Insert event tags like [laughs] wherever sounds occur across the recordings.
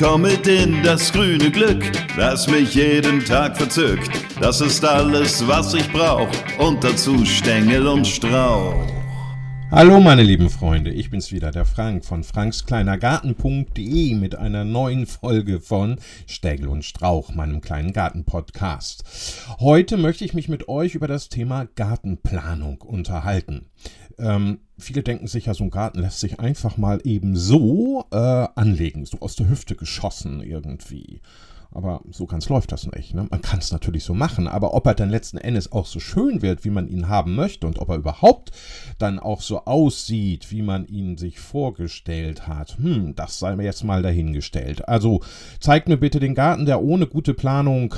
komm in das grüne Glück, das mich jeden Tag verzückt. Das ist alles, was ich brauch und dazu Stängel und Strauch. Hallo meine lieben Freunde, ich bin's wieder, der Frank von frankskleinergarten.de mit einer neuen Folge von Stängel und Strauch, meinem kleinen Gartenpodcast. Heute möchte ich mich mit euch über das Thema Gartenplanung unterhalten. Ähm, viele denken sich ja, so ein Garten lässt sich einfach mal eben so äh, anlegen, so aus der Hüfte geschossen irgendwie. Aber so ganz läuft das nicht. Ne? Man kann es natürlich so machen, aber ob er dann letzten Endes auch so schön wird, wie man ihn haben möchte und ob er überhaupt dann auch so aussieht, wie man ihn sich vorgestellt hat, hm, das sei mir jetzt mal dahingestellt. Also zeigt mir bitte den Garten, der ohne gute Planung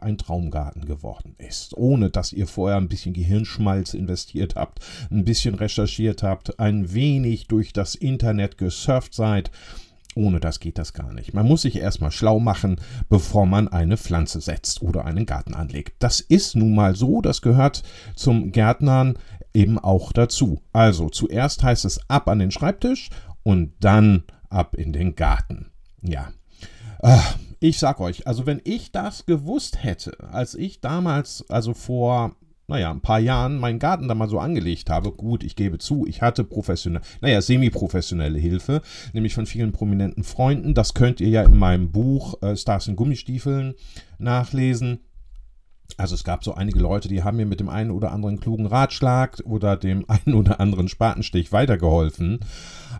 ein Traumgarten geworden ist, ohne dass ihr vorher ein bisschen Gehirnschmalz investiert habt, ein bisschen recherchiert habt, ein wenig durch das Internet gesurft seid ohne das geht das gar nicht. Man muss sich erstmal schlau machen, bevor man eine Pflanze setzt oder einen Garten anlegt. Das ist nun mal so, das gehört zum Gärtnern eben auch dazu. Also zuerst heißt es ab an den Schreibtisch und dann ab in den Garten. Ja. Ah, ich sag euch, also wenn ich das gewusst hätte, als ich damals, also vor naja, ein paar Jahren meinen Garten da mal so angelegt habe. Gut, ich gebe zu, ich hatte professionelle, naja, semi-professionelle Hilfe, nämlich von vielen prominenten Freunden. Das könnt ihr ja in meinem Buch äh, Stars in Gummistiefeln nachlesen. Also es gab so einige Leute, die haben mir mit dem einen oder anderen klugen Ratschlag oder dem [laughs] einen oder anderen Spatenstich weitergeholfen.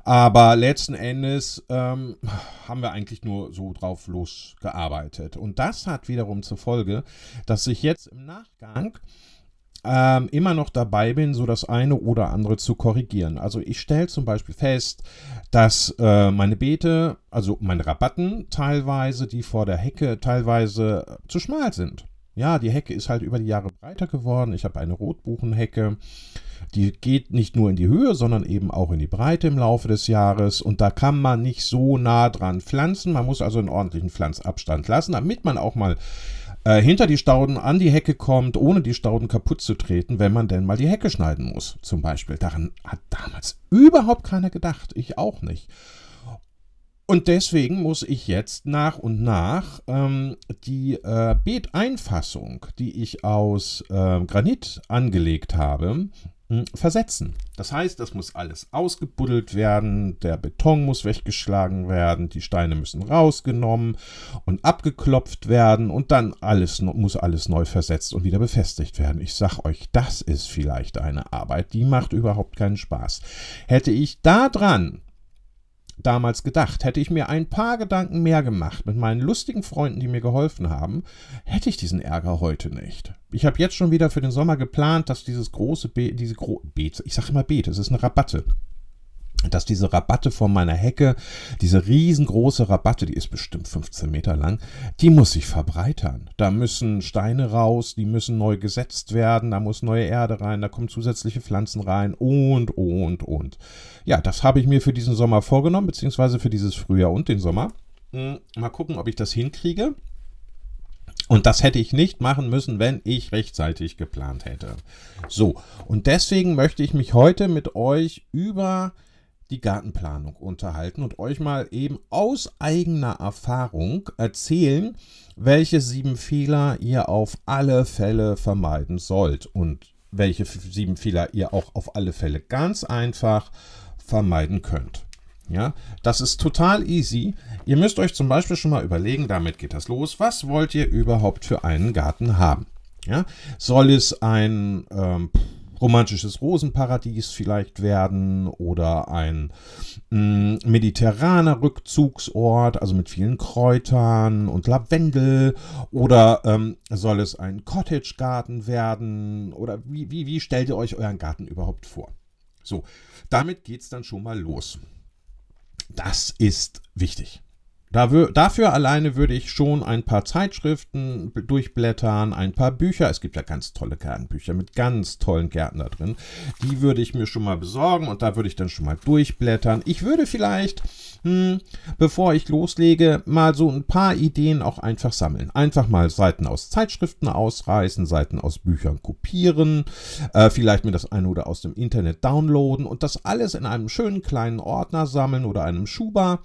Aber letzten Endes ähm, haben wir eigentlich nur so drauf losgearbeitet. Und das hat wiederum zur Folge, dass sich jetzt im Nachgang ähm, immer noch dabei bin, so das eine oder andere zu korrigieren. Also ich stelle zum Beispiel fest, dass äh, meine Beete, also meine Rabatten teilweise, die vor der Hecke teilweise zu schmal sind. Ja, die Hecke ist halt über die Jahre breiter geworden. Ich habe eine Rotbuchenhecke. Die geht nicht nur in die Höhe, sondern eben auch in die Breite im Laufe des Jahres. Und da kann man nicht so nah dran pflanzen. Man muss also einen ordentlichen Pflanzabstand lassen, damit man auch mal äh, hinter die Stauden an die Hecke kommt, ohne die Stauden kaputt zu treten, wenn man denn mal die Hecke schneiden muss, zum Beispiel. Daran hat damals überhaupt keiner gedacht, ich auch nicht. Und deswegen muss ich jetzt nach und nach ähm, die äh, Beeteinfassung, die ich aus äh, Granit angelegt habe, versetzen. Das heißt, das muss alles ausgebuddelt werden, der Beton muss weggeschlagen werden, die Steine müssen rausgenommen und abgeklopft werden und dann alles muss alles neu versetzt und wieder befestigt werden. Ich sag euch, das ist vielleicht eine Arbeit, die macht überhaupt keinen Spaß. Hätte ich da dran damals gedacht. Hätte ich mir ein paar Gedanken mehr gemacht mit meinen lustigen Freunden, die mir geholfen haben, hätte ich diesen Ärger heute nicht. Ich habe jetzt schon wieder für den Sommer geplant, dass dieses große Beet, diese Gro Beet, ich sage immer Beet, es ist eine Rabatte dass diese Rabatte von meiner Hecke, diese riesengroße Rabatte, die ist bestimmt 15 Meter lang, die muss sich verbreitern. Da müssen Steine raus, die müssen neu gesetzt werden, da muss neue Erde rein, da kommen zusätzliche Pflanzen rein und, und, und. Ja, das habe ich mir für diesen Sommer vorgenommen, beziehungsweise für dieses Frühjahr und den Sommer. Hm, mal gucken, ob ich das hinkriege. Und das hätte ich nicht machen müssen, wenn ich rechtzeitig geplant hätte. So, und deswegen möchte ich mich heute mit euch über die Gartenplanung unterhalten und euch mal eben aus eigener Erfahrung erzählen, welche sieben Fehler ihr auf alle Fälle vermeiden sollt und welche sieben Fehler ihr auch auf alle Fälle ganz einfach vermeiden könnt. Ja, das ist total easy. Ihr müsst euch zum Beispiel schon mal überlegen, damit geht das los. Was wollt ihr überhaupt für einen Garten haben? Ja, soll es ein ähm, romantisches Rosenparadies vielleicht werden oder ein mm, mediterraner Rückzugsort, also mit vielen Kräutern und Lavendel oder ähm, soll es ein Cottage-Garten werden oder wie, wie, wie stellt ihr euch euren Garten überhaupt vor? So, damit geht es dann schon mal los. Das ist wichtig. Dafür alleine würde ich schon ein paar Zeitschriften durchblättern, ein paar Bücher. Es gibt ja ganz tolle Gartenbücher mit ganz tollen Gärten da drin. Die würde ich mir schon mal besorgen und da würde ich dann schon mal durchblättern. Ich würde vielleicht hm, bevor ich loslege, mal so ein paar Ideen auch einfach sammeln. Einfach mal Seiten aus Zeitschriften ausreißen, Seiten aus Büchern kopieren, äh, vielleicht mir das eine oder aus dem Internet downloaden und das alles in einem schönen kleinen Ordner sammeln oder einem Schuber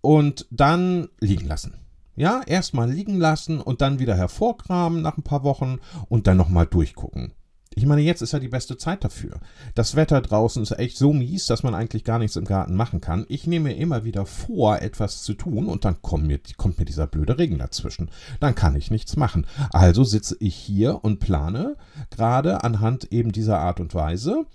und dann liegen lassen. Ja, erstmal liegen lassen und dann wieder hervorkramen nach ein paar Wochen und dann nochmal durchgucken. Ich meine, jetzt ist ja die beste Zeit dafür. Das Wetter draußen ist echt so mies, dass man eigentlich gar nichts im Garten machen kann. Ich nehme mir immer wieder vor, etwas zu tun und dann kommt mir, kommt mir dieser blöde Regen dazwischen. Dann kann ich nichts machen. Also sitze ich hier und plane gerade anhand eben dieser Art und Weise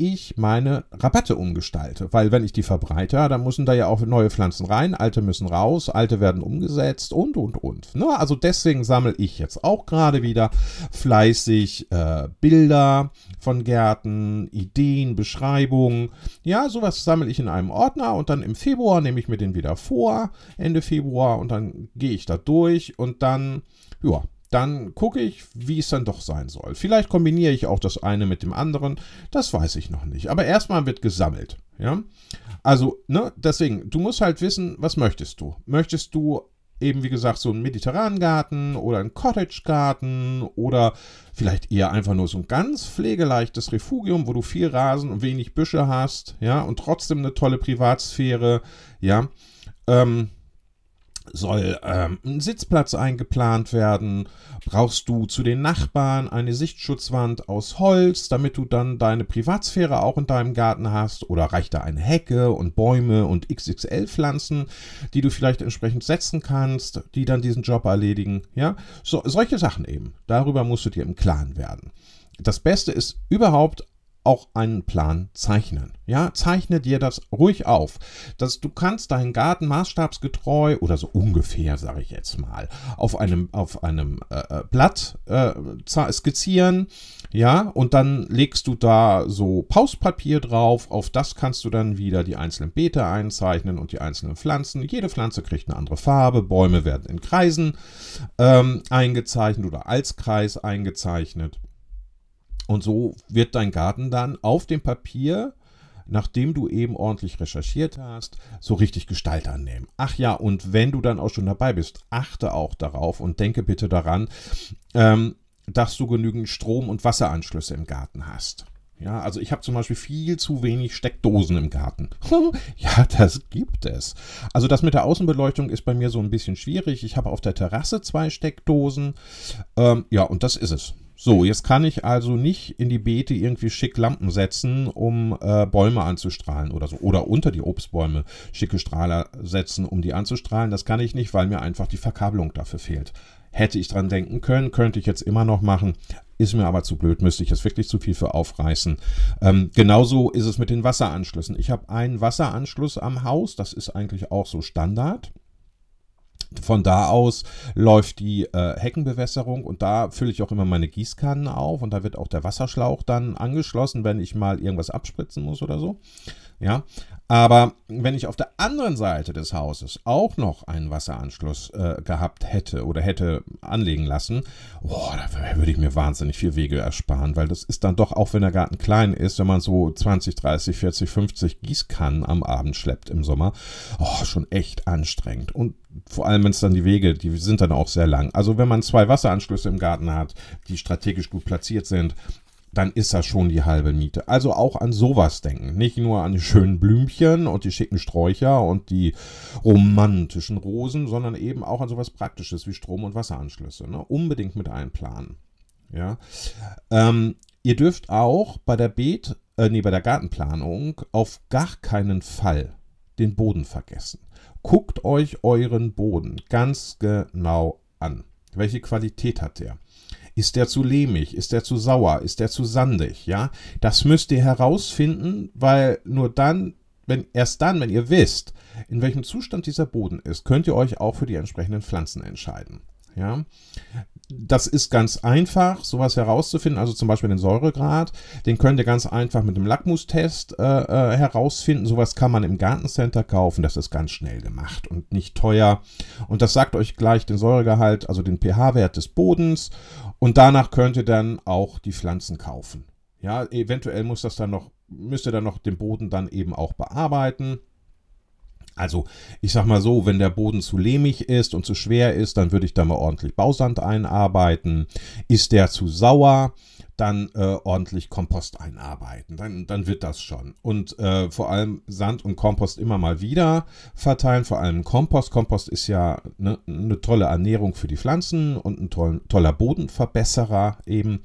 ich meine Rabatte umgestalte. Weil wenn ich die verbreite, dann müssen da ja auch neue Pflanzen rein, alte müssen raus, alte werden umgesetzt und, und, und. Ne? Also deswegen sammle ich jetzt auch gerade wieder fleißig äh, Bilder von Gärten, Ideen, Beschreibungen. Ja, sowas sammle ich in einem Ordner und dann im Februar nehme ich mir den wieder vor, Ende Februar und dann gehe ich da durch und dann, ja, dann gucke ich, wie es dann doch sein soll. Vielleicht kombiniere ich auch das eine mit dem anderen, das weiß ich noch nicht. Aber erstmal wird gesammelt. Ja? Also, ne, deswegen, du musst halt wissen, was möchtest du? Möchtest du eben, wie gesagt, so einen mediterranen Garten oder einen Cottage-Garten oder vielleicht eher einfach nur so ein ganz pflegeleichtes Refugium, wo du viel Rasen und wenig Büsche hast, ja, und trotzdem eine tolle Privatsphäre, ja. Ähm, soll ähm, ein Sitzplatz eingeplant werden? Brauchst du zu den Nachbarn eine Sichtschutzwand aus Holz, damit du dann deine Privatsphäre auch in deinem Garten hast? Oder reicht da eine Hecke und Bäume und XXL-Pflanzen, die du vielleicht entsprechend setzen kannst, die dann diesen Job erledigen? Ja, so, solche Sachen eben. Darüber musst du dir im Klaren werden. Das Beste ist überhaupt auch einen Plan zeichnen. Ja, zeichne dir das ruhig auf. Dass du kannst deinen Garten maßstabsgetreu oder so ungefähr, sage ich jetzt mal, auf einem, auf einem äh, äh Blatt äh, skizzieren. Ja, und dann legst du da so Pauspapier drauf. Auf das kannst du dann wieder die einzelnen Beete einzeichnen und die einzelnen Pflanzen. Jede Pflanze kriegt eine andere Farbe. Bäume werden in Kreisen ähm, eingezeichnet oder als Kreis eingezeichnet. Und so wird dein Garten dann auf dem Papier, nachdem du eben ordentlich recherchiert hast, so richtig Gestalt annehmen. Ach ja, und wenn du dann auch schon dabei bist, achte auch darauf und denke bitte daran, ähm, dass du genügend Strom- und Wasseranschlüsse im Garten hast. Ja, also ich habe zum Beispiel viel zu wenig Steckdosen im Garten. [laughs] ja, das gibt es. Also das mit der Außenbeleuchtung ist bei mir so ein bisschen schwierig. Ich habe auf der Terrasse zwei Steckdosen. Ähm, ja, und das ist es. So, jetzt kann ich also nicht in die Beete irgendwie schick Lampen setzen, um äh, Bäume anzustrahlen oder so. Oder unter die Obstbäume schicke Strahler setzen, um die anzustrahlen. Das kann ich nicht, weil mir einfach die Verkabelung dafür fehlt. Hätte ich dran denken können, könnte ich jetzt immer noch machen. Ist mir aber zu blöd, müsste ich jetzt wirklich zu viel für aufreißen. Ähm, genauso ist es mit den Wasseranschlüssen. Ich habe einen Wasseranschluss am Haus, das ist eigentlich auch so Standard. Von da aus läuft die äh, Heckenbewässerung und da fülle ich auch immer meine Gießkannen auf und da wird auch der Wasserschlauch dann angeschlossen, wenn ich mal irgendwas abspritzen muss oder so. Ja, aber wenn ich auf der anderen Seite des Hauses auch noch einen Wasseranschluss äh, gehabt hätte oder hätte anlegen lassen, oh, da würde ich mir wahnsinnig viel Wege ersparen, weil das ist dann doch, auch wenn der Garten klein ist, wenn man so 20, 30, 40, 50 Gießkannen am Abend schleppt im Sommer, oh, schon echt anstrengend. Und vor allem, wenn es dann die Wege, die sind dann auch sehr lang. Also wenn man zwei Wasseranschlüsse im Garten hat, die strategisch gut platziert sind, dann ist das schon die halbe Miete. Also auch an sowas denken. Nicht nur an die schönen Blümchen und die schicken Sträucher und die romantischen Rosen, sondern eben auch an sowas Praktisches wie Strom- und Wasseranschlüsse. Ne? Unbedingt mit einplanen. Ja. Ähm, ihr dürft auch bei der Beet, äh, nee, bei der Gartenplanung auf gar keinen Fall den Boden vergessen. Guckt euch euren Boden ganz genau an. Welche Qualität hat der? Ist der zu lehmig? Ist der zu sauer? Ist der zu sandig? Ja, das müsst ihr herausfinden, weil nur dann, wenn, erst dann, wenn ihr wisst, in welchem Zustand dieser Boden ist, könnt ihr euch auch für die entsprechenden Pflanzen entscheiden. Ja, das ist ganz einfach, sowas herauszufinden. Also zum Beispiel den Säuregrad, den könnt ihr ganz einfach mit dem Lackmustest äh, äh, herausfinden. Sowas kann man im Gartencenter kaufen. Das ist ganz schnell gemacht und nicht teuer. Und das sagt euch gleich den Säuregehalt, also den pH-Wert des Bodens. Und danach könnt ihr dann auch die Pflanzen kaufen. Ja, eventuell muss das dann noch, müsst ihr dann noch den Boden dann eben auch bearbeiten. Also, ich sag mal so, wenn der Boden zu lehmig ist und zu schwer ist, dann würde ich da mal ordentlich Bausand einarbeiten. Ist der zu sauer, dann äh, ordentlich Kompost einarbeiten. Dann, dann wird das schon. Und äh, vor allem Sand und Kompost immer mal wieder verteilen, vor allem Kompost. Kompost ist ja eine ne tolle Ernährung für die Pflanzen und ein toll, toller Bodenverbesserer eben.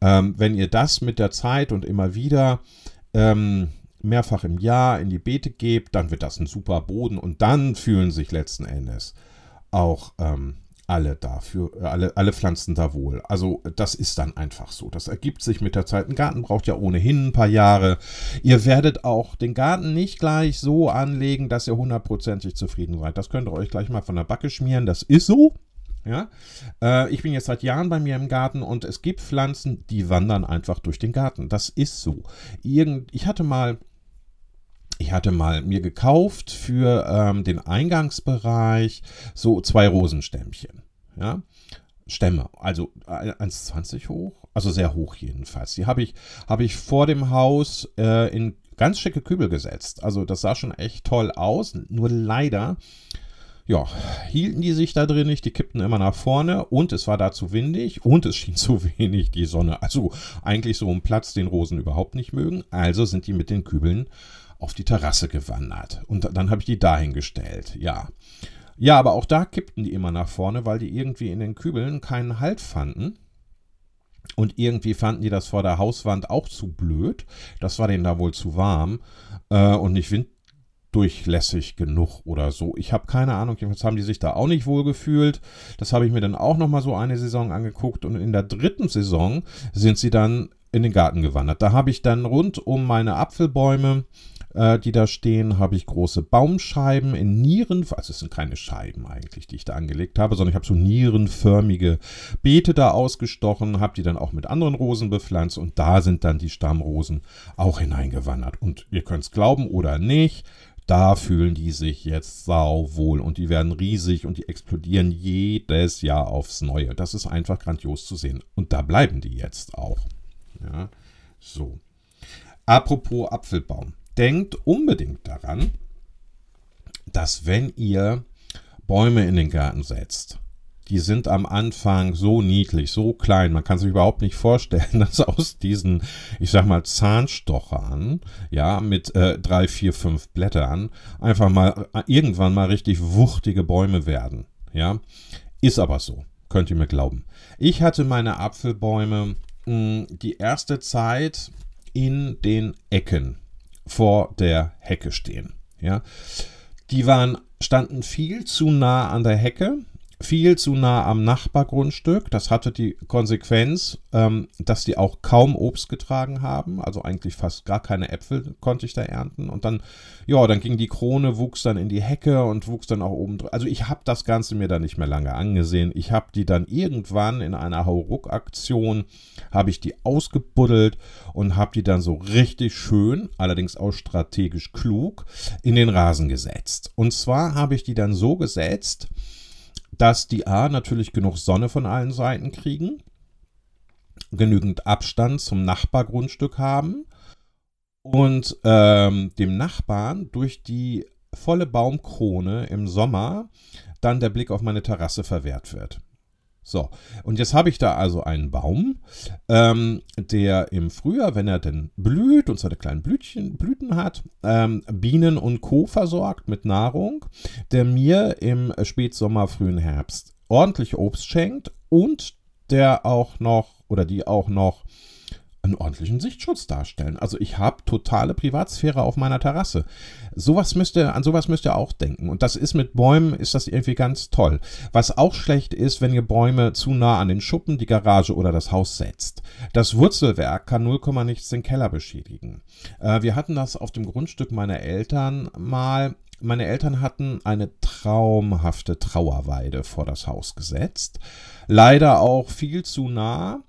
Ähm, wenn ihr das mit der Zeit und immer wieder ähm, mehrfach im Jahr in die Beete gebt, dann wird das ein super Boden und dann fühlen sich letzten Endes auch ähm, alle dafür, alle, alle Pflanzen da wohl. Also das ist dann einfach so. Das ergibt sich mit der Zeit. Ein Garten braucht ja ohnehin ein paar Jahre. Ihr werdet auch den Garten nicht gleich so anlegen, dass ihr hundertprozentig zufrieden seid. Das könnt ihr euch gleich mal von der Backe schmieren. Das ist so. Ja, äh, ich bin jetzt seit Jahren bei mir im Garten und es gibt Pflanzen, die wandern einfach durch den Garten. Das ist so. Irgend, ich hatte mal ich hatte mal mir gekauft für ähm, den Eingangsbereich so zwei Rosenstämmchen. Ja, Stämme, also 1,20 hoch, also sehr hoch jedenfalls. Die habe ich, hab ich vor dem Haus äh, in ganz schicke Kübel gesetzt. Also das sah schon echt toll aus. Nur leider, ja, hielten die sich da drin nicht. Die kippten immer nach vorne und es war da zu windig und es schien [laughs] zu wenig die Sonne. Also eigentlich so ein Platz, den Rosen überhaupt nicht mögen. Also sind die mit den Kübeln auf die Terrasse gewandert. Und dann habe ich die dahingestellt, ja. Ja, aber auch da kippten die immer nach vorne, weil die irgendwie in den Kübeln keinen Halt fanden. Und irgendwie fanden die das vor der Hauswand auch zu blöd. Das war denen da wohl zu warm äh, und nicht winddurchlässig genug oder so. Ich habe keine Ahnung, jedenfalls haben die sich da auch nicht wohl gefühlt. Das habe ich mir dann auch nochmal so eine Saison angeguckt. Und in der dritten Saison sind sie dann in den Garten gewandert. Da habe ich dann rund um meine Apfelbäume äh, die da stehen, habe ich große Baumscheiben in Nieren, also es sind keine Scheiben eigentlich, die ich da angelegt habe, sondern ich habe so nierenförmige Beete da ausgestochen, habe die dann auch mit anderen Rosen bepflanzt und da sind dann die Stammrosen auch hineingewandert. Und ihr könnt es glauben oder nicht, da fühlen die sich jetzt sauwohl und die werden riesig und die explodieren jedes Jahr aufs Neue. Das ist einfach grandios zu sehen. Und da bleiben die jetzt auch. Ja, so. Apropos Apfelbaum denkt unbedingt daran, dass wenn ihr Bäume in den Garten setzt, die sind am Anfang so niedlich, so klein, man kann sich überhaupt nicht vorstellen, [laughs] dass aus diesen, ich sag mal, Zahnstochern, ja, mit äh, drei, vier, fünf Blättern, einfach mal äh, irgendwann mal richtig wuchtige Bäume werden, ja. Ist aber so, könnt ihr mir glauben. Ich hatte meine Apfelbäume mh, hm, die erste Zeit in den Ecken vor der Hecke stehen. Ja? Die waren, standen viel zu nah an der Hecke viel zu nah am Nachbargrundstück. Das hatte die Konsequenz, ähm, dass die auch kaum Obst getragen haben. Also eigentlich fast gar keine Äpfel konnte ich da ernten. Und dann, ja, dann ging die Krone, wuchs dann in die Hecke und wuchs dann auch oben drüber. Also ich habe das Ganze mir dann nicht mehr lange angesehen. Ich habe die dann irgendwann in einer Hauruck-Aktion, habe ich die ausgebuddelt und habe die dann so richtig schön, allerdings auch strategisch klug, in den Rasen gesetzt. Und zwar habe ich die dann so gesetzt, dass die A natürlich genug Sonne von allen Seiten kriegen, genügend Abstand zum Nachbargrundstück haben und ähm, dem Nachbarn durch die volle Baumkrone im Sommer dann der Blick auf meine Terrasse verwehrt wird. So, und jetzt habe ich da also einen Baum, ähm, der im Frühjahr, wenn er denn blüht und seine kleinen Blütchen, Blüten hat, ähm, Bienen und Co. versorgt mit Nahrung, der mir im Spätsommer, frühen Herbst ordentlich Obst schenkt und der auch noch oder die auch noch einen ordentlichen Sichtschutz darstellen. Also ich habe totale Privatsphäre auf meiner Terrasse. Sowas müsst ihr, an sowas müsst ihr auch denken. Und das ist mit Bäumen, ist das irgendwie ganz toll. Was auch schlecht ist, wenn ihr Bäume zu nah an den Schuppen, die Garage oder das Haus setzt. Das Wurzelwerk kann 0, nichts den Keller beschädigen. Äh, wir hatten das auf dem Grundstück meiner Eltern mal. Meine Eltern hatten eine traumhafte Trauerweide vor das Haus gesetzt. Leider auch viel zu nah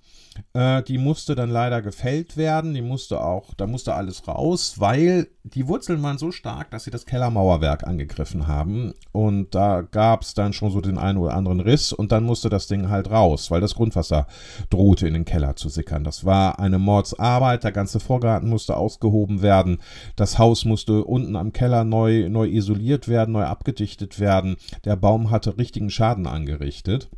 Äh, die musste dann leider gefällt werden. Die musste auch, da musste alles raus, weil die Wurzeln waren so stark, dass sie das Kellermauerwerk angegriffen haben. Und da gab es dann schon so den einen oder anderen Riss und dann musste das Ding halt raus, weil das Grundwasser drohte in den Keller zu sickern. Das war eine Mordsarbeit. Der ganze Vorgarten musste ausgehoben werden. Das Haus musste unten am Keller neu, neu isoliert werden, neu abgedichtet werden. Der Baum hatte richtigen Schaden angerichtet.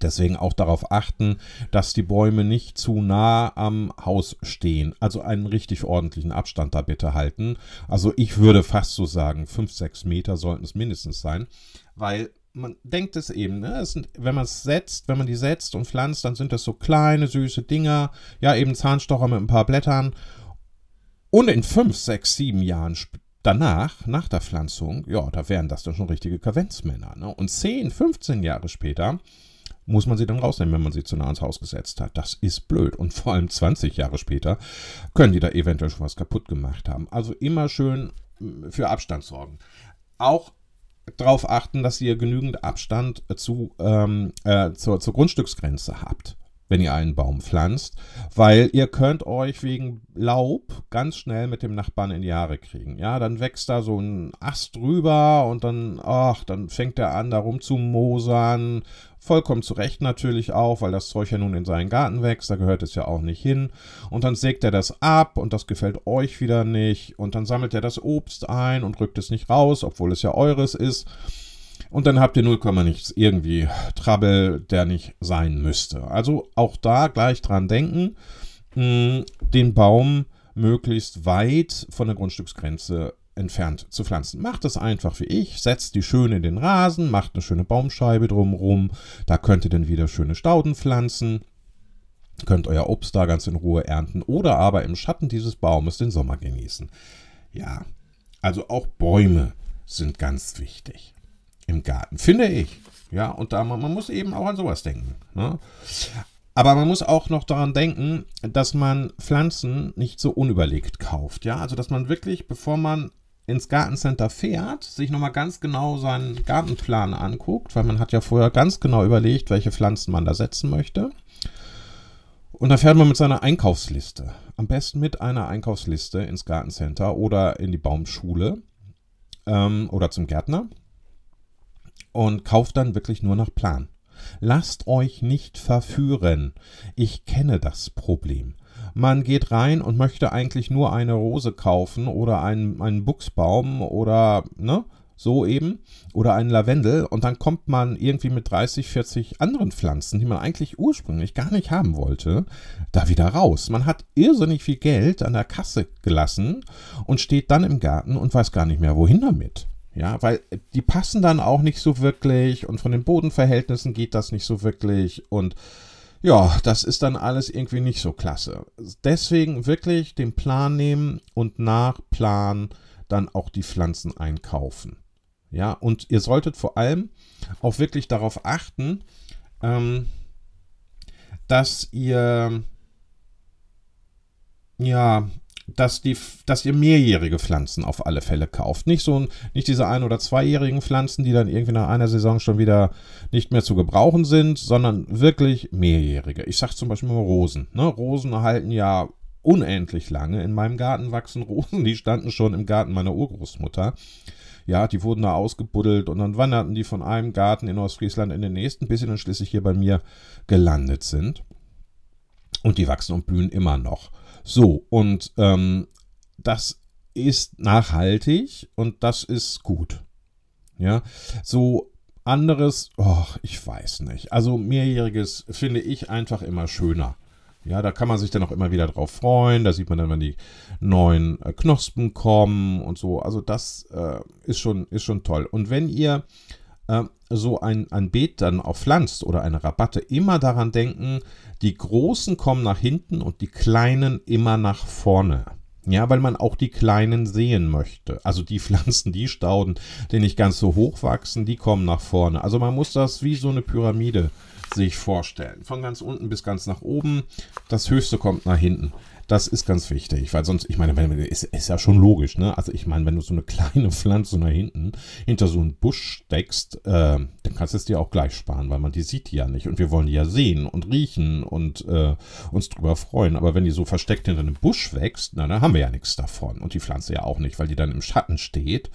Deswegen auch darauf achten, dass die Bäume nicht zu nah am Haus stehen. Also einen richtig ordentlichen Abstand da bitte halten. Also ich würde fast so sagen, 5, 6 Meter sollten es mindestens sein, weil man denkt es eben, ne? es sind, wenn man es setzt, wenn man die setzt und pflanzt, dann sind das so kleine, süße Dinger, ja, eben Zahnstocher mit ein paar Blättern. Und in 5, 6, 7 Jahren danach, nach der Pflanzung, ja, da wären das dann schon richtige Kavenzmänner. Ne? Und 10, 15 Jahre später muss man sie dann rausnehmen, wenn man sie zu nah ans Haus gesetzt hat. Das ist blöd. Und vor allem 20 Jahre später können die da eventuell schon was kaputt gemacht haben. Also immer schön mm, für Abstand sorgen. Auch darauf achten, dass ihr genügend Abstand zu, ähm, äh, zur, zur Grundstücksgrenze habt wenn ihr einen Baum pflanzt, weil ihr könnt euch wegen Laub ganz schnell mit dem Nachbarn in die Jahre kriegen. Ja, dann wächst da so ein Ast drüber und dann, ach, dann fängt er an, da rumzumosern. Vollkommen zu Recht natürlich auch, weil das Zeug ja nun in seinen Garten wächst, da gehört es ja auch nicht hin. Und dann sägt er das ab und das gefällt euch wieder nicht. Und dann sammelt er das Obst ein und rückt es nicht raus, obwohl es ja eures ist. Und dann habt ihr 0, nichts irgendwie Trouble, der nicht sein müsste. Also auch da gleich dran denken, mh, den Baum möglichst weit von der Grundstücksgrenze entfernt zu pflanzen. Macht es einfach wie ich, setzt die schön in den Rasen, macht eine schöne Baumscheibe drumherum, da könnt ihr dann wieder schöne Stauden pflanzen, könnt euer Obst da ganz in Ruhe ernten oder aber im Schatten dieses Baumes den Sommer genießen. Ja, also auch Bäume sind ganz wichtig im Garten, finde ich. Ja, und da man, man muss eben auch an sowas denken. Ne? Aber man muss auch noch daran denken, dass man Pflanzen nicht so unüberlegt kauft. Ja, also dass man wirklich, bevor man ins Gartencenter fährt, sich nochmal ganz genau seinen Gartenplan anguckt, weil man hat ja vorher ganz genau überlegt, welche Pflanzen man da setzen möchte. Und dann fährt man mit seiner Einkaufsliste. Am besten mit einer Einkaufsliste ins Gartencenter oder in die Baumschule ähm, oder zum Gärtner und kauft dann wirklich nur nach Plan. Lasst euch nicht verführen. Ich kenne das Problem. Man geht rein und möchte eigentlich nur eine Rose kaufen oder einen, einen Buchsbaum oder, ne, so eben, oder einen Lavendel und dann kommt man irgendwie mit 30, 40 anderen Pflanzen, die man eigentlich ursprünglich gar nicht haben wollte, da wieder raus. Man hat irrsinnig viel Geld an der Kasse gelassen und steht dann im Garten und weiß gar nicht mehr, wohin damit. Ja, weil die passen dann auch nicht so wirklich und von den Bodenverhältnissen geht das nicht so wirklich und ja, das ist dann alles irgendwie nicht so klasse. Deswegen wirklich den Plan nehmen und nach Plan dann auch die Pflanzen einkaufen. Ja, und ihr solltet vor allem auch wirklich darauf achten, ähm, dass ihr ja dass, die, dass ihr mehrjährige Pflanzen auf alle Fälle kauft. Nicht so nicht diese ein- oder zweijährigen Pflanzen, die dann irgendwie nach einer Saison schon wieder nicht mehr zu gebrauchen sind, sondern wirklich mehrjährige. Ich sage zum Beispiel mal Rosen. Ne? Rosen erhalten ja unendlich lange. In meinem Garten wachsen Rosen, die standen schon im Garten meiner Urgroßmutter. Ja, die wurden da ausgebuddelt und dann wanderten die von einem Garten in Ostfriesland in den nächsten, bis sie dann schließlich hier bei mir gelandet sind. Und die wachsen und blühen immer noch. So, und ähm, das ist nachhaltig und das ist gut. Ja, so anderes, oh, ich weiß nicht. Also mehrjähriges finde ich einfach immer schöner. Ja, da kann man sich dann auch immer wieder drauf freuen. Da sieht man dann, wenn die neuen äh, Knospen kommen und so. Also das äh, ist, schon, ist schon toll. Und wenn ihr äh, so ein, ein Beet dann auch pflanzt oder eine Rabatte, immer daran denken, die Großen kommen nach hinten und die Kleinen immer nach vorne. Ja, weil man auch die Kleinen sehen möchte. Also die [laughs] Pflanzen, die Stauden, die nicht ganz so hoch wachsen, die kommen nach vorne. Also man muss das wie so eine Pyramide sich vorstellen. Von ganz unten bis ganz nach oben. Das höchste kommt nach hinten. Das ist ganz wichtig, weil sonst, ich meine, ist, ist ja schon logisch, ne? Also ich meine, wenn du so eine [laughs] kleine Pflanze nach hinten hinter so einen Busch steckst, äh, dann kannst du es dir auch gleich sparen, weil man die sieht die ja nicht und wir wollen die ja sehen und riechen und äh, uns drüber freuen. Aber wenn die so versteckt hinter einem Busch wächst, na, dann haben wir ja nichts davon und die Pflanze ja auch nicht, weil die dann im Schatten steht.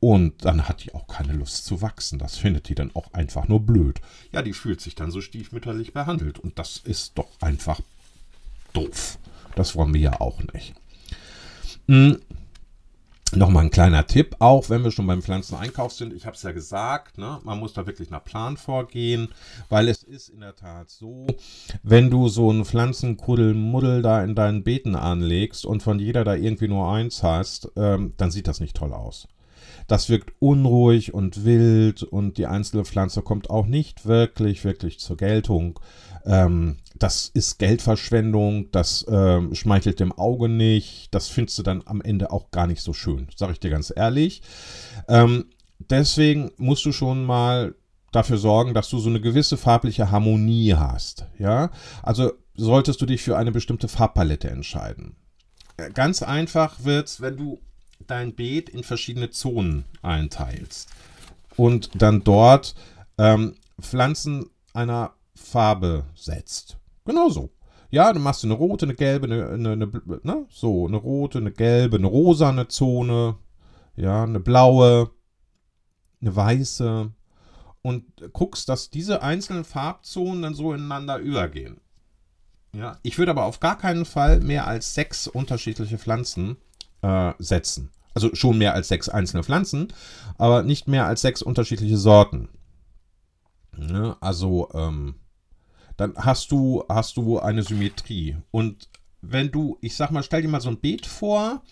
Und dann hat die auch keine Lust zu wachsen. Das findet die dann auch einfach nur blöd. Ja, die fühlt sich dann so stiefmütterlich behandelt. Und das ist doch einfach doof. Das wollen wir ja auch nicht. Hm. Nochmal ein kleiner Tipp, auch wenn wir schon beim Pflanzeneinkauf sind. Ich habe es ja gesagt, ne, man muss da wirklich nach Plan vorgehen, weil es ist in der Tat so, wenn du so einen Pflanzenkuddelmuddel da in deinen Beeten anlegst und von jeder da irgendwie nur eins hast, ähm, dann sieht das nicht toll aus. Das wirkt unruhig und wild und die einzelne Pflanze kommt auch nicht wirklich, wirklich zur Geltung. Ähm, das ist Geldverschwendung, das äh, schmeichelt dem Auge nicht, das findest du dann am Ende auch gar nicht so schön, sage ich dir ganz ehrlich. Ähm, deswegen musst du schon mal dafür sorgen, dass du so eine gewisse farbliche Harmonie hast. Ja, also solltest du dich für eine bestimmte Farbpalette entscheiden. Äh, ganz einfach wird es, wenn du dein Beet in verschiedene Zonen einteilst und dann dort ähm, Pflanzen einer Farbe setzt. Genauso. Ja, dann machst du eine rote, eine gelbe, eine, eine, eine, ne? so, eine rote, eine gelbe, eine rosane Zone, ja, eine blaue, eine weiße und guckst, dass diese einzelnen Farbzonen dann so ineinander übergehen. Ja, ich würde aber auf gar keinen Fall mehr als sechs unterschiedliche Pflanzen äh, setzen. Also schon mehr als sechs einzelne Pflanzen, aber nicht mehr als sechs unterschiedliche Sorten. Ja, also ähm, dann hast du, hast du eine Symmetrie. Und wenn du, ich sag mal, stell dir mal so ein Beet vor,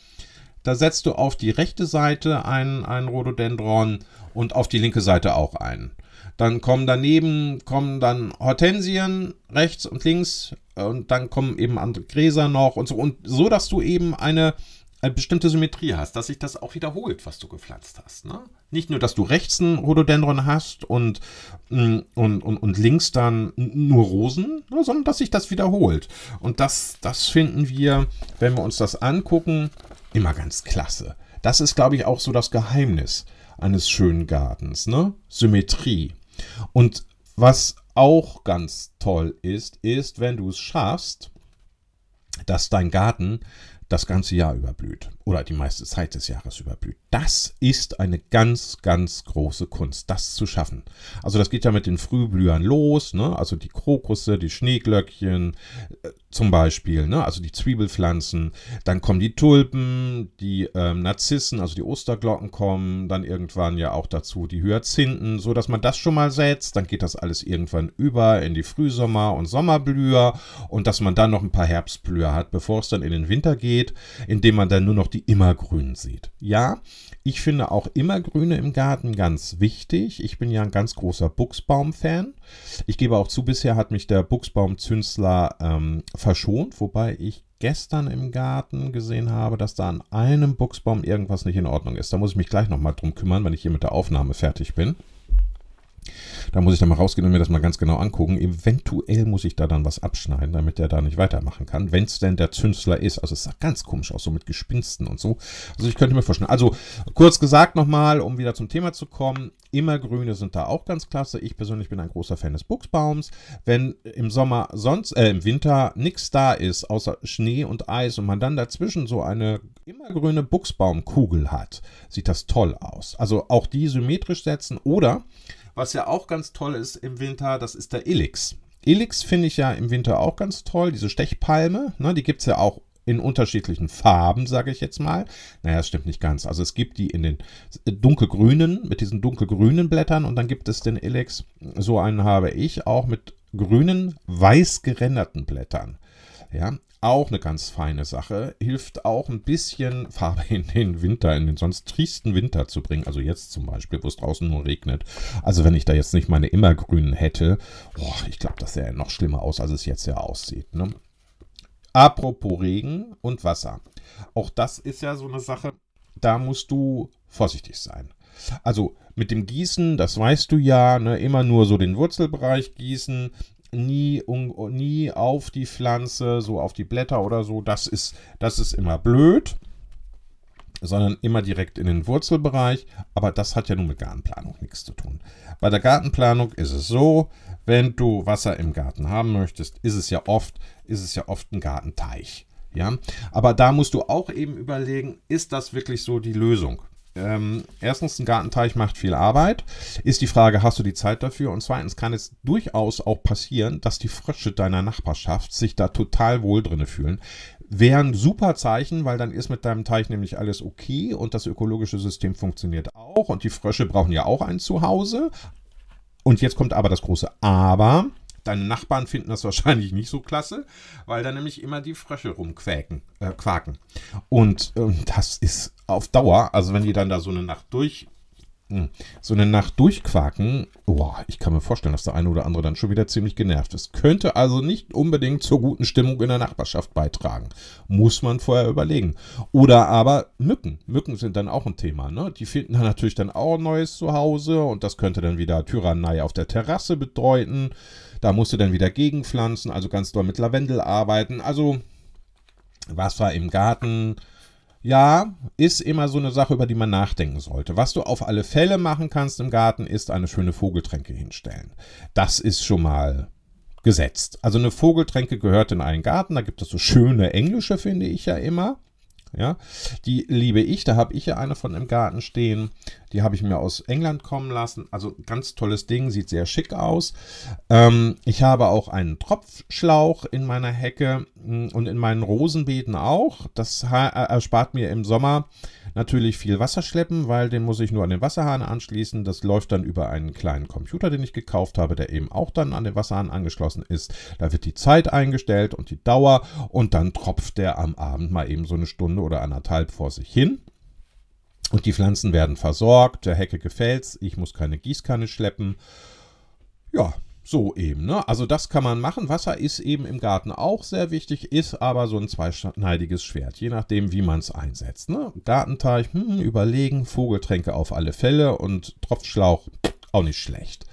da setzt du auf die rechte Seite ein, ein Rhododendron und auf die linke Seite auch einen. Dann kommen daneben kommen dann Hortensien rechts und links und dann kommen eben andere Gräser noch und so und so, dass du eben eine eine bestimmte Symmetrie hast, dass sich das auch wiederholt, was du gepflanzt hast. Ne? Nicht nur, dass du rechts ein Rhododendron hast und, mm, und, und, und links dann nur Rosen, ne, sondern dass sich das wiederholt. Und das, das finden wir, wenn wir uns das angucken, immer ganz klasse. Das ist, glaube ich, auch so das Geheimnis eines schönen Gartens. Ne? Symmetrie. Und was auch ganz toll ist, ist, wenn du es schaffst, dass dein Garten das ganze Jahr überblüht oder die meiste Zeit des Jahres überblüht. Das ist eine ganz, ganz große Kunst, das zu schaffen. Also das geht ja mit den Frühblühern los, ne? also die Krokusse, die Schneeglöckchen äh, zum Beispiel, ne? also die Zwiebelpflanzen. Dann kommen die Tulpen, die ähm, Narzissen, also die Osterglocken kommen, dann irgendwann ja auch dazu die Hyazinthen, so dass man das schon mal setzt. Dann geht das alles irgendwann über in die Frühsommer- und Sommerblüher und dass man dann noch ein paar Herbstblüher hat, bevor es dann in den Winter geht indem man dann nur noch die Immergrünen sieht. Ja, ich finde auch Immergrüne im Garten ganz wichtig. Ich bin ja ein ganz großer Buchsbaum-Fan. Ich gebe auch zu, bisher hat mich der Buchsbaum-Zünsler ähm, verschont, wobei ich gestern im Garten gesehen habe, dass da an einem Buchsbaum irgendwas nicht in Ordnung ist. Da muss ich mich gleich nochmal drum kümmern, wenn ich hier mit der Aufnahme fertig bin. Da muss ich dann mal rausgehen und mir das mal ganz genau angucken. Eventuell muss ich da dann was abschneiden, damit der da nicht weitermachen kann. Wenn es denn der Zünsler ist. Also es sah ganz komisch aus, so mit Gespinsten und so. Also ich könnte mir vorstellen. Also kurz gesagt nochmal, um wieder zum Thema zu kommen. Immergrüne sind da auch ganz klasse. Ich persönlich bin ein großer Fan des Buchsbaums. Wenn im Sommer sonst, äh, im Winter nichts da ist, außer Schnee und Eis und man dann dazwischen so eine immergrüne Buchsbaumkugel hat, sieht das toll aus. Also auch die symmetrisch setzen oder was ja auch ganz toll ist im Winter, das ist der Ilix. Ilix finde ich ja im Winter auch ganz toll, diese Stechpalme, ne, die gibt es ja auch in unterschiedlichen Farben, sage ich jetzt mal. Naja, das stimmt nicht ganz. Also es gibt die in den dunkelgrünen, mit diesen dunkelgrünen Blättern und dann gibt es den Ilex, so einen habe ich, auch mit grünen, weiß gerenderten Blättern. Ja, auch eine ganz feine Sache. Hilft auch ein bisschen Farbe in den Winter, in den sonst triesten Winter zu bringen. Also jetzt zum Beispiel, wo es draußen nur regnet. Also wenn ich da jetzt nicht meine immergrünen hätte, boah, ich glaube, das sähe noch schlimmer aus, als es jetzt ja aussieht. Ne? Apropos Regen und Wasser. Auch das ist ja so eine Sache, da musst du vorsichtig sein. Also mit dem Gießen, das weißt du ja, ne, immer nur so den Wurzelbereich gießen, nie, um, nie auf die Pflanze, so auf die Blätter oder so. Das ist, das ist immer blöd sondern immer direkt in den Wurzelbereich. Aber das hat ja nun mit Gartenplanung nichts zu tun. Bei der Gartenplanung ist es so, wenn du Wasser im Garten haben möchtest, ist es ja oft, ist es ja oft ein Gartenteich. Ja, aber da musst du auch eben überlegen, ist das wirklich so die Lösung? Ähm, erstens, ein Gartenteich macht viel Arbeit. Ist die Frage, hast du die Zeit dafür? Und zweitens kann es durchaus auch passieren, dass die Frösche deiner Nachbarschaft sich da total wohl drinne fühlen. Wäre ein super Zeichen, weil dann ist mit deinem Teich nämlich alles okay und das ökologische System funktioniert auch und die Frösche brauchen ja auch ein Zuhause. Und jetzt kommt aber das große Aber. Deine Nachbarn finden das [laughs] wahrscheinlich nicht so klasse, weil da nämlich immer die Frösche rumquaken, äh, quaken. Und äh, das ist auf Dauer, also wenn die dann da so eine Nacht durch hm. So eine Nacht durchquaken, oh, ich kann mir vorstellen, dass der eine oder andere dann schon wieder ziemlich genervt ist. Könnte also nicht unbedingt zur guten Stimmung in der Nachbarschaft beitragen. Muss man vorher überlegen. Oder aber Mücken. Mücken sind dann auch ein Thema. Ne? Die finden dann natürlich dann auch ein neues Zuhause und das könnte dann wieder Tyrannei auf der Terrasse bedeuten. Da musst du dann wieder gegenpflanzen, also ganz doll mit Lavendel arbeiten. Also Wasser im Garten ja, ist immer so eine Sache, über die man nachdenken sollte. Was du auf alle Fälle machen kannst im Garten, ist eine schöne Vogeltränke hinstellen. Das ist schon mal gesetzt. Also eine Vogeltränke gehört in einen Garten. Da gibt es so schöne englische, finde ich ja immer. Ja, die liebe ich, da habe ich ja eine von im Garten stehen. Die habe ich mir aus England kommen lassen. Also ganz tolles Ding, sieht sehr schick aus. Ähm, ich habe auch einen Tropfschlauch in meiner Hecke mm, und in meinen Rosenbeeten auch. Das erspart mir im Sommer natürlich viel Wasser schleppen, weil den muss ich nur an den Wasserhahn anschließen. Das läuft dann über einen kleinen Computer, den ich gekauft habe, der eben auch dann an den Wasserhahn angeschlossen ist. Da wird die Zeit eingestellt und die Dauer und dann tropft der am Abend mal eben so eine Stunde oder anderthalb vor sich hin. Und die Pflanzen werden versorgt, der Hecke gefällt's, ich muss keine Gießkanne schleppen. Ja, so eben, ne? Also das kann man machen. Wasser ist eben im Garten auch sehr wichtig, ist aber so ein zweischneidiges Schwert, je nachdem, wie man es einsetzt. Ne? Gartenteich, hm, überlegen, Vogeltränke auf alle Fälle und Tropfschlauch auch nicht schlecht.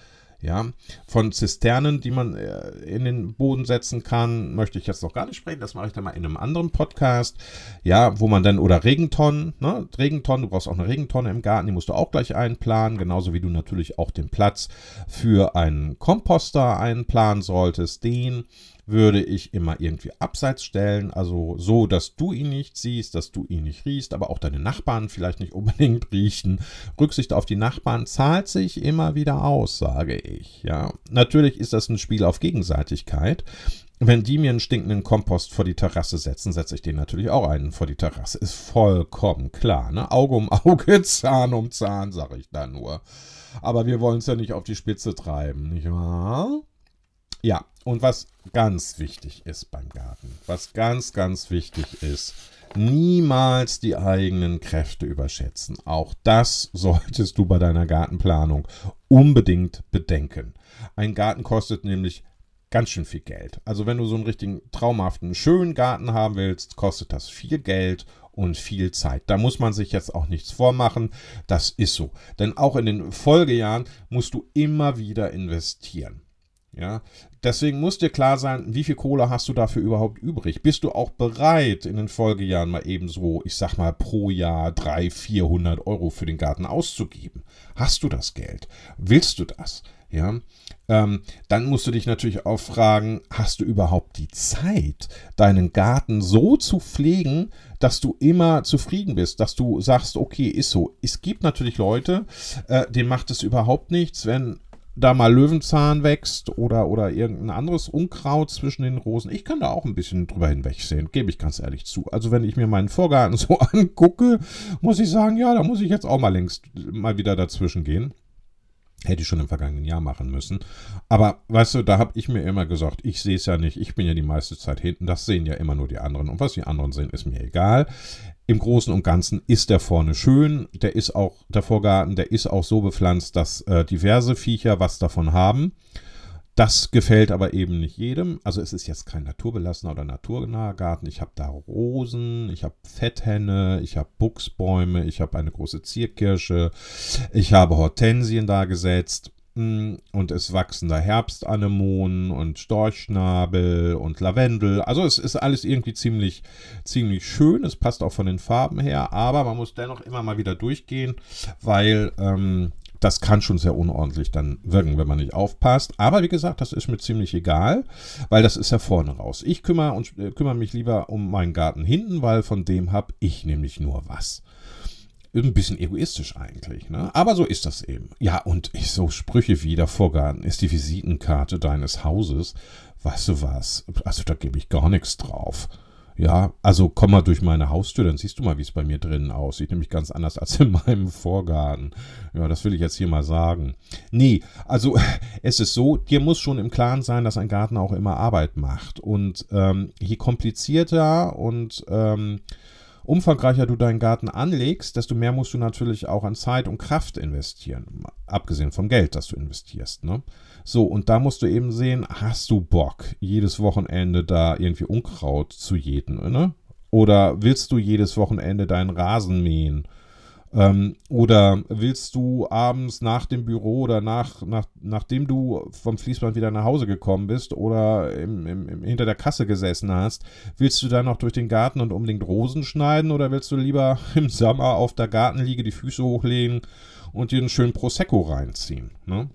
Ja, von Zisternen, die man äh, in den Boden setzen kann, möchte ich jetzt noch gar nicht sprechen. Das mache ich dann mal in einem anderen Podcast. Ja, wo man dann, oder Regentonnen, ne? Regentonnen, du brauchst auch eine Regentonne im Garten, die musst du auch gleich einplanen, genauso wie du natürlich auch den Platz für einen Komposter einplanen solltest. Den würde ich immer irgendwie abseits stellen, also so, dass du ihn nicht siehst, dass du ihn nicht riechst, aber auch deine Nachbarn vielleicht nicht unbedingt [laughs] riechen. Rücksicht auf die Nachbarn zahlt sich immer wieder aus, sage ich. Ja, natürlich ist das ein Spiel auf Gegenseitigkeit. Wenn die mir einen stinkenden Kompost vor die Terrasse setzen, setze ich den natürlich auch einen vor die Terrasse. Ist vollkommen klar. Ne? Auge um Auge, [laughs] Zahn um Zahn, sage ich da nur. Aber wir wollen es ja nicht auf die Spitze treiben, nicht wahr? Ja, und was ganz wichtig ist beim Garten, was ganz, ganz wichtig ist, niemals die eigenen Kräfte überschätzen. Auch das [laughs] solltest du bei deiner Gartenplanung unbedingt bedenken. Ein Garten kostet nämlich ganz schön viel Geld. Also wenn du so einen richtigen traumhaften, schönen Garten haben willst, kostet das viel Geld und viel Zeit. Da muss man sich jetzt auch nichts vormachen. Das ist so. Denn auch in den Folgejahren musst du immer wieder investieren. Ja, deswegen muss dir klar sein, wie viel Kohle hast du dafür überhaupt übrig? Bist du auch bereit, in den Folgejahren mal eben so, ich sag mal, pro Jahr 300, 400 Euro für den Garten auszugeben? Hast du das Geld? Willst du das? Ja, ähm, dann musst du dich natürlich auch fragen, hast du überhaupt die Zeit, deinen Garten so zu pflegen, dass du immer zufrieden bist, dass du sagst, okay, ist so. Es gibt natürlich Leute, äh, denen macht es überhaupt nichts, wenn da mal Löwenzahn wächst oder, oder irgendein anderes Unkraut zwischen den Rosen. Ich kann da auch ein bisschen drüber hinwegsehen, gebe ich ganz ehrlich zu. Also wenn ich mir meinen Vorgarten [laughs] so angucke, muss ich sagen, ja, da muss ich jetzt auch mal längst mal wieder dazwischen gehen. Hätte ich schon im vergangenen Jahr machen müssen. Aber weißt du, da habe ich mir immer gesagt, ich sehe es ja nicht, ich bin ja die meiste Zeit hinten, das sehen ja immer nur die anderen. Und was die anderen sehen, ist mir egal. Im Großen und Ganzen ist der vorne schön. Der ist auch, der Vorgarten, der ist auch so bepflanzt, dass äh, diverse Viecher was davon haben. Das gefällt aber eben nicht jedem. Also es ist jetzt kein naturbelassener oder naturnaher Garten. Ich habe da Rosen, ich habe Fetthenne, ich habe Buchsbäume, ich habe eine große Zierkirsche, ich habe Hortensien da gesetzt hm, und es wachsen da Herbstanemonen und Storchschnabel und Lavendel. Also es ist alles irgendwie ziemlich, ziemlich schön. Es passt auch von den Farben her, aber man muss dennoch immer mal wieder durchgehen, weil ähm, das kann schon sehr unordentlich dann wirken, wenn man nicht aufpasst. Aber wie gesagt, das ist mir ziemlich egal, weil das ist ja vorne raus. Ich kümmere, und, äh, kümmere mich lieber um meinen Garten hinten, weil von dem habe ich nämlich nur was. Ein bisschen egoistisch eigentlich, ne? Aber so ist das eben. Ja, und ich, so Sprüche wie der Vorgarten ist die Visitenkarte deines Hauses. Weißt du was? Also da gebe ich gar nichts drauf. Ja, also komm mal durch meine Haustür, dann siehst du mal, wie es bei mir drinnen aussieht. Nämlich ganz anders als in [laughs] meinem Vorgarten. Ja, das will ich jetzt hier mal sagen. Nee, also [laughs] es ist so, dir muss schon im Klaren sein, dass ein Garten auch immer Arbeit macht. Und ähm, je komplizierter und ähm, umfangreicher du deinen Garten anlegst, desto mehr musst du natürlich auch an Zeit und Kraft investieren. Abgesehen vom Geld, das du investierst. Ne? So, und da musst du eben sehen, hast du Bock, jedes Wochenende da irgendwie Unkraut zu jäten, ne? Oder willst du jedes Wochenende deinen Rasen mähen? Ähm, oder willst du abends nach dem Büro oder nach, nach, nachdem du vom Fließband wieder nach Hause gekommen bist oder im, im, im, hinter der Kasse gesessen hast, willst du dann noch durch den Garten und unbedingt Rosen schneiden oder willst du lieber [laughs] im Sommer auf der Gartenliege die Füße hochlegen und dir einen schönen Prosecco reinziehen? Ne?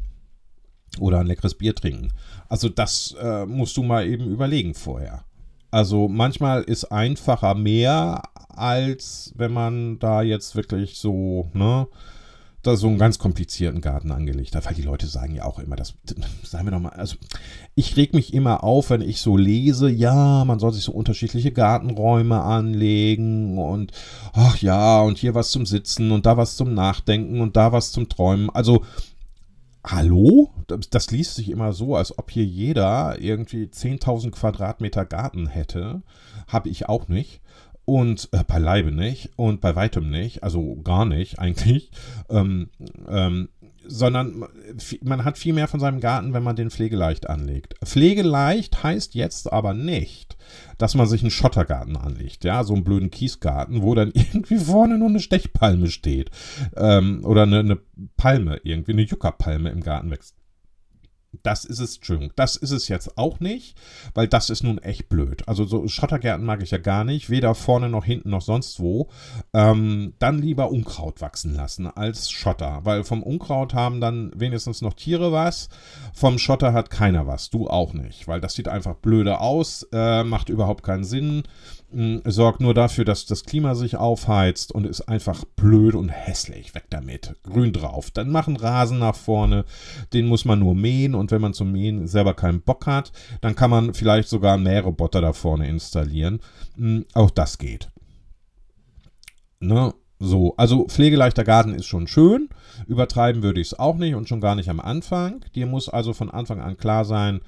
Oder ein leckeres Bier trinken. Also das äh, musst du mal eben überlegen vorher. Also manchmal ist einfacher mehr, als wenn man da jetzt wirklich so, ne, da so einen ganz komplizierten Garten angelegt hat, weil die Leute sagen ja auch immer, das, sagen wir doch mal, also ich reg mich immer auf, wenn ich so lese, ja, man soll sich so unterschiedliche Gartenräume anlegen und ach ja, und hier was zum Sitzen und da was zum Nachdenken und da was zum Träumen. Also Hallo? Das, das, liest sich immer so, als ob hier jeder irgendwie 10.000 Quadratmeter Garten hätte. Habe ich auch nicht. Und äh, beileibe nicht. Und bei weitem nicht. Also gar nicht eigentlich. Ähm, ähm, sondern man hat viel mehr von seinem Garten, wenn man den pflegeleicht anlegt. Pflegeleicht heißt jetzt aber nicht, dass man sich einen Schottergarten anlegt, ja, so einen blöden Kiesgarten, wo dann [laughs] irgendwie vorne nur eine Stechpalme steht ähm, oder eine, eine Palme, irgendwie eine Juckerpalme im Garten wächst. Das ist es, Entschuldigung, das ist es jetzt auch nicht, weil das ist nun echt blöd. Also so Schottergärten mag ich ja gar nicht, weder vorne noch hinten noch sonst wo. Ähm, dann lieber Unkraut wachsen lassen als Schotter, weil vom Unkraut haben dann wenigstens noch Tiere was, vom Schotter hat keiner was, du auch nicht, weil das sieht einfach blöde aus, äh, macht überhaupt keinen Sinn sorgt nur dafür, dass das Klima sich aufheizt und ist einfach blöd und hässlich. Weg damit. Grün drauf. Dann machen Rasen nach vorne. Den muss man nur mähen und wenn man zum Mähen selber keinen Bock hat, dann kann man vielleicht sogar einen Mähroboter da vorne installieren. Auch das geht. Ne? So, also pflegeleichter Garten ist schon schön. Übertreiben würde ich es auch nicht und schon gar nicht am Anfang. Dir muss also von Anfang an klar sein,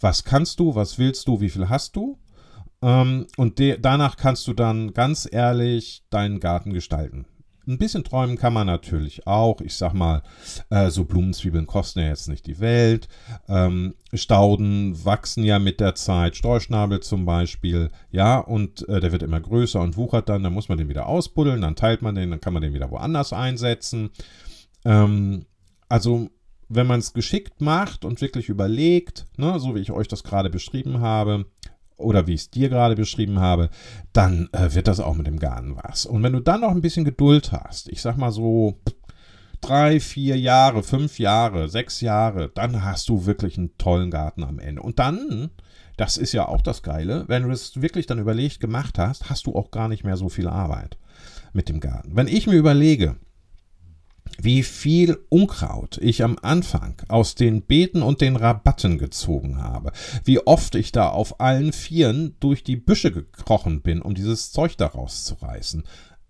was kannst du, was willst du, wie viel hast du ähm, und danach kannst du dann ganz ehrlich deinen Garten gestalten. Ein bisschen träumen kann man natürlich auch. Ich sag mal, äh, so Blumenzwiebeln kosten ja jetzt nicht die Welt. Ähm, Stauden wachsen ja mit der Zeit. Streuschnabel zum Beispiel. Ja, und äh, der wird immer größer und wuchert dann. Dann muss man den wieder ausbuddeln. Dann teilt man den. Dann kann man den wieder woanders einsetzen. Ähm, also wenn man es geschickt macht und wirklich überlegt, ne, so wie ich euch das gerade beschrieben habe, oder wie ich es dir gerade beschrieben habe, dann äh, wird das auch mit dem Garten was. Und wenn du dann noch ein bisschen Geduld hast, ich sag mal so drei, vier Jahre, fünf Jahre, sechs Jahre, dann hast du wirklich einen tollen Garten am Ende. Und dann, das ist ja auch das Geile, wenn du es wirklich dann überlegt gemacht hast, hast du auch gar nicht mehr so viel Arbeit mit dem Garten. Wenn ich mir überlege, wie viel Unkraut ich am Anfang aus den Beeten und den Rabatten gezogen habe, wie oft ich da auf allen Vieren durch die Büsche gekrochen bin, um dieses Zeug daraus zu reißen.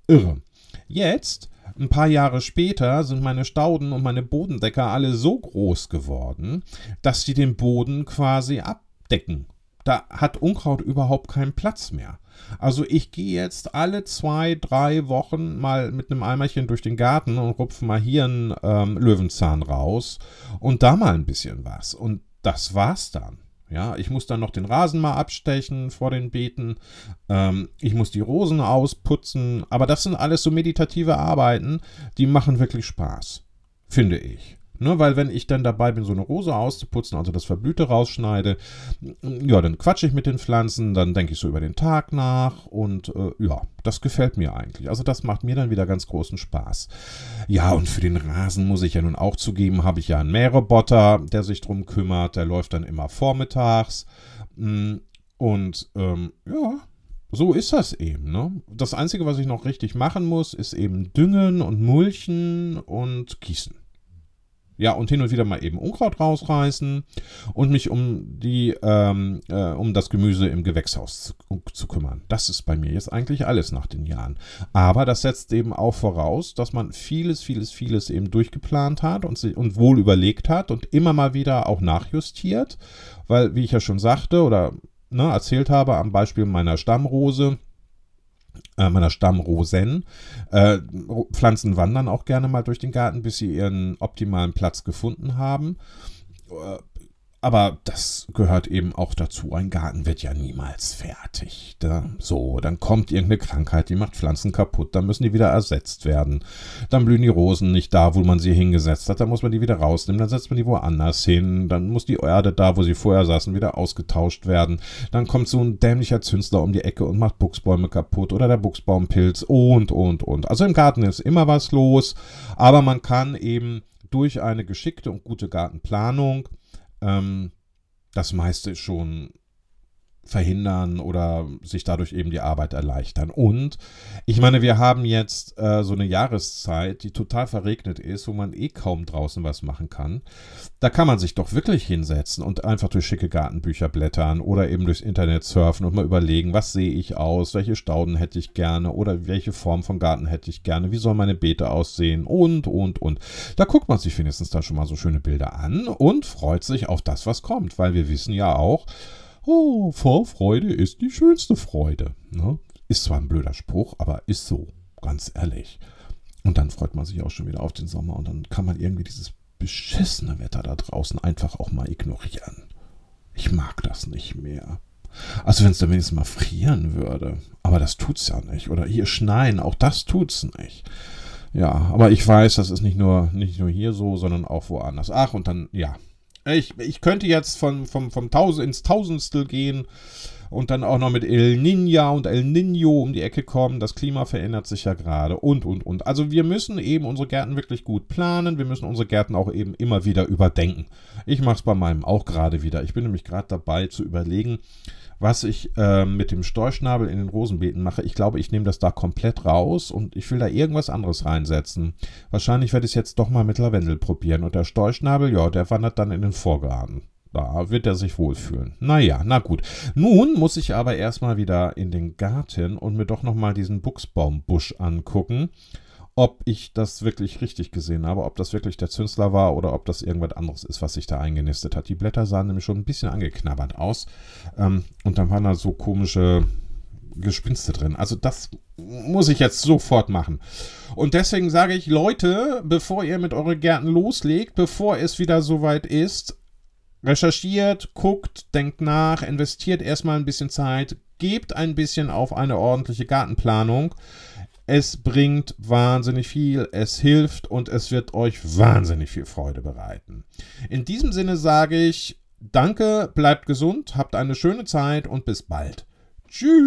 Irre. Jetzt, ein paar Jahre später, sind meine Stauden und meine Bodendecker alle so groß geworden, dass sie den Boden quasi abdecken. Da hat Unkraut überhaupt keinen Platz mehr. Also ich gehe jetzt alle zwei, drei Wochen mal mit einem Eimerchen durch den Garten und rupfe mal hier einen ähm, Löwenzahn raus und da mal ein bisschen was. Und das war's dann. Ja, ich muss dann noch den Rasen mal abstechen vor den Beeten. Ähm, ich muss die Rosen ausputzen. Aber das sind alles so meditative Arbeiten, die machen wirklich Spaß. Finde ich. Ne, weil wenn ich dann dabei bin, so eine Rose auszuputzen, also das Verblühte rausschneide, ja, dann quatsche ich mit den Pflanzen, dann denke ich so über den Tag nach und äh, ja, das gefällt mir eigentlich. Also das macht mir dann wieder ganz großen Spaß. Ja, und für den Rasen muss ich ja nun auch zugeben, habe ich ja einen Mähroboter, der sich drum kümmert, der läuft dann immer vormittags mm, und ähm, ja, so ist das eben. Ne? Das Einzige, was ich noch richtig machen muss, ist eben düngen und mulchen und gießen. Ja, und hin und wieder mal eben Unkraut rausreißen und mich um die, ähm, äh, um das Gemüse im Gewächshaus zu, zu, kümmern. Das ist bei mir jetzt eigentlich alles nach den Jahren. Aber das setzt eben auch voraus, dass man vieles, vieles, vieles eben durchgeplant hat und, und wohl überlegt hat und immer mal wieder auch nachjustiert. Weil, wie ich ja schon sagte oder ne, erzählt habe, am Beispiel meiner Stammrose, meiner Stammrosen. Äh, Pflanzen wandern auch gerne mal durch den Garten, bis sie ihren optimalen Platz gefunden haben. Aber das gehört eben auch dazu. Ein Garten wird ja niemals fertig. Da, so, dann kommt irgendeine Krankheit, die macht Pflanzen kaputt. Dann müssen die wieder ersetzt werden. Dann blühen die Rosen nicht da, wo man sie hingesetzt hat. Dann muss man die wieder rausnehmen. Dann setzt man die woanders hin. Dann muss die Erde da, wo sie vorher saßen, wieder ausgetauscht werden. Dann kommt so ein dämlicher Zünsler um die Ecke und macht Buchsbäume kaputt oder der Buchsbaumpilz und, und, und. Also im Garten ist immer was los. Aber man kann eben durch eine geschickte und gute Gartenplanung ähm, das meiste schon verhindern oder sich dadurch eben die Arbeit erleichtern. Und ich meine, wir haben jetzt äh, so eine Jahreszeit, die total verregnet ist, wo man eh kaum draußen was machen kann. Da kann man sich doch wirklich hinsetzen und einfach durch schicke Gartenbücher blättern oder eben durchs Internet surfen und mal überlegen, was sehe ich aus, welche Stauden hätte ich gerne oder welche Form von Garten hätte ich gerne, wie sollen meine Beete aussehen und, und, und. Da guckt man sich wenigstens dann schon mal so schöne Bilder an und freut sich auf das, was kommt, weil wir wissen ja auch, Oh, Vorfreude ist die schönste Freude. Ne? Ist zwar ein blöder Spruch, aber ist so, ganz ehrlich. Und dann freut man sich auch schon wieder auf den Sommer und dann kann man irgendwie dieses beschissene Wetter da draußen einfach auch mal ignorieren. Ich mag das nicht mehr. Also wenn es dann wenigstens mal frieren würde. Aber das tut's ja nicht. Oder hier schneien, auch das tut's nicht. Ja, aber ich weiß, das ist nicht nur, nicht nur hier so, sondern auch woanders. Ach, und dann, ja, ich, ich könnte jetzt von, vom, vom Tausend ins Tausendstel gehen und dann auch noch mit El Niña und El Niño um die Ecke kommen. Das Klima verändert sich ja gerade und, und, und. Also wir müssen eben unsere Gärten wirklich gut planen. Wir müssen unsere Gärten auch eben immer wieder überdenken. Ich mache es bei meinem auch gerade wieder. Ich bin nämlich gerade dabei zu überlegen, was ich äh, mit dem Storchschnabel in den Rosenbeeten mache. Ich glaube, ich nehme das da komplett raus und ich will da irgendwas anderes reinsetzen. Wahrscheinlich werde ich es jetzt doch mal mit Lavendel probieren. Und der Storchschnabel, ja, der wandert dann in den Vorgarten. Da wird er sich wohlfühlen. Naja, na gut. Nun muss ich aber erstmal wieder in den Garten und mir doch nochmal diesen Buchsbaumbusch angucken ob ich das wirklich richtig gesehen habe, ob das wirklich der Zünsler war oder ob das irgendwas anderes ist, was sich da eingenistet hat. Die Blätter sahen nämlich schon ein bisschen angeknabbert aus ähm, und dann waren da so komische Gespinste drin. Also das muss ich jetzt sofort machen. Und deswegen sage ich, Leute, bevor ihr mit euren Gärten loslegt, bevor es wieder soweit ist, recherchiert, guckt, denkt nach, investiert erstmal ein bisschen Zeit, gebt ein bisschen auf eine ordentliche Gartenplanung. Es bringt wahnsinnig viel, es hilft und es wird euch wahnsinnig viel Freude bereiten. In diesem Sinne sage ich, danke, bleibt gesund, habt eine schöne Zeit und bis bald. Tschüss.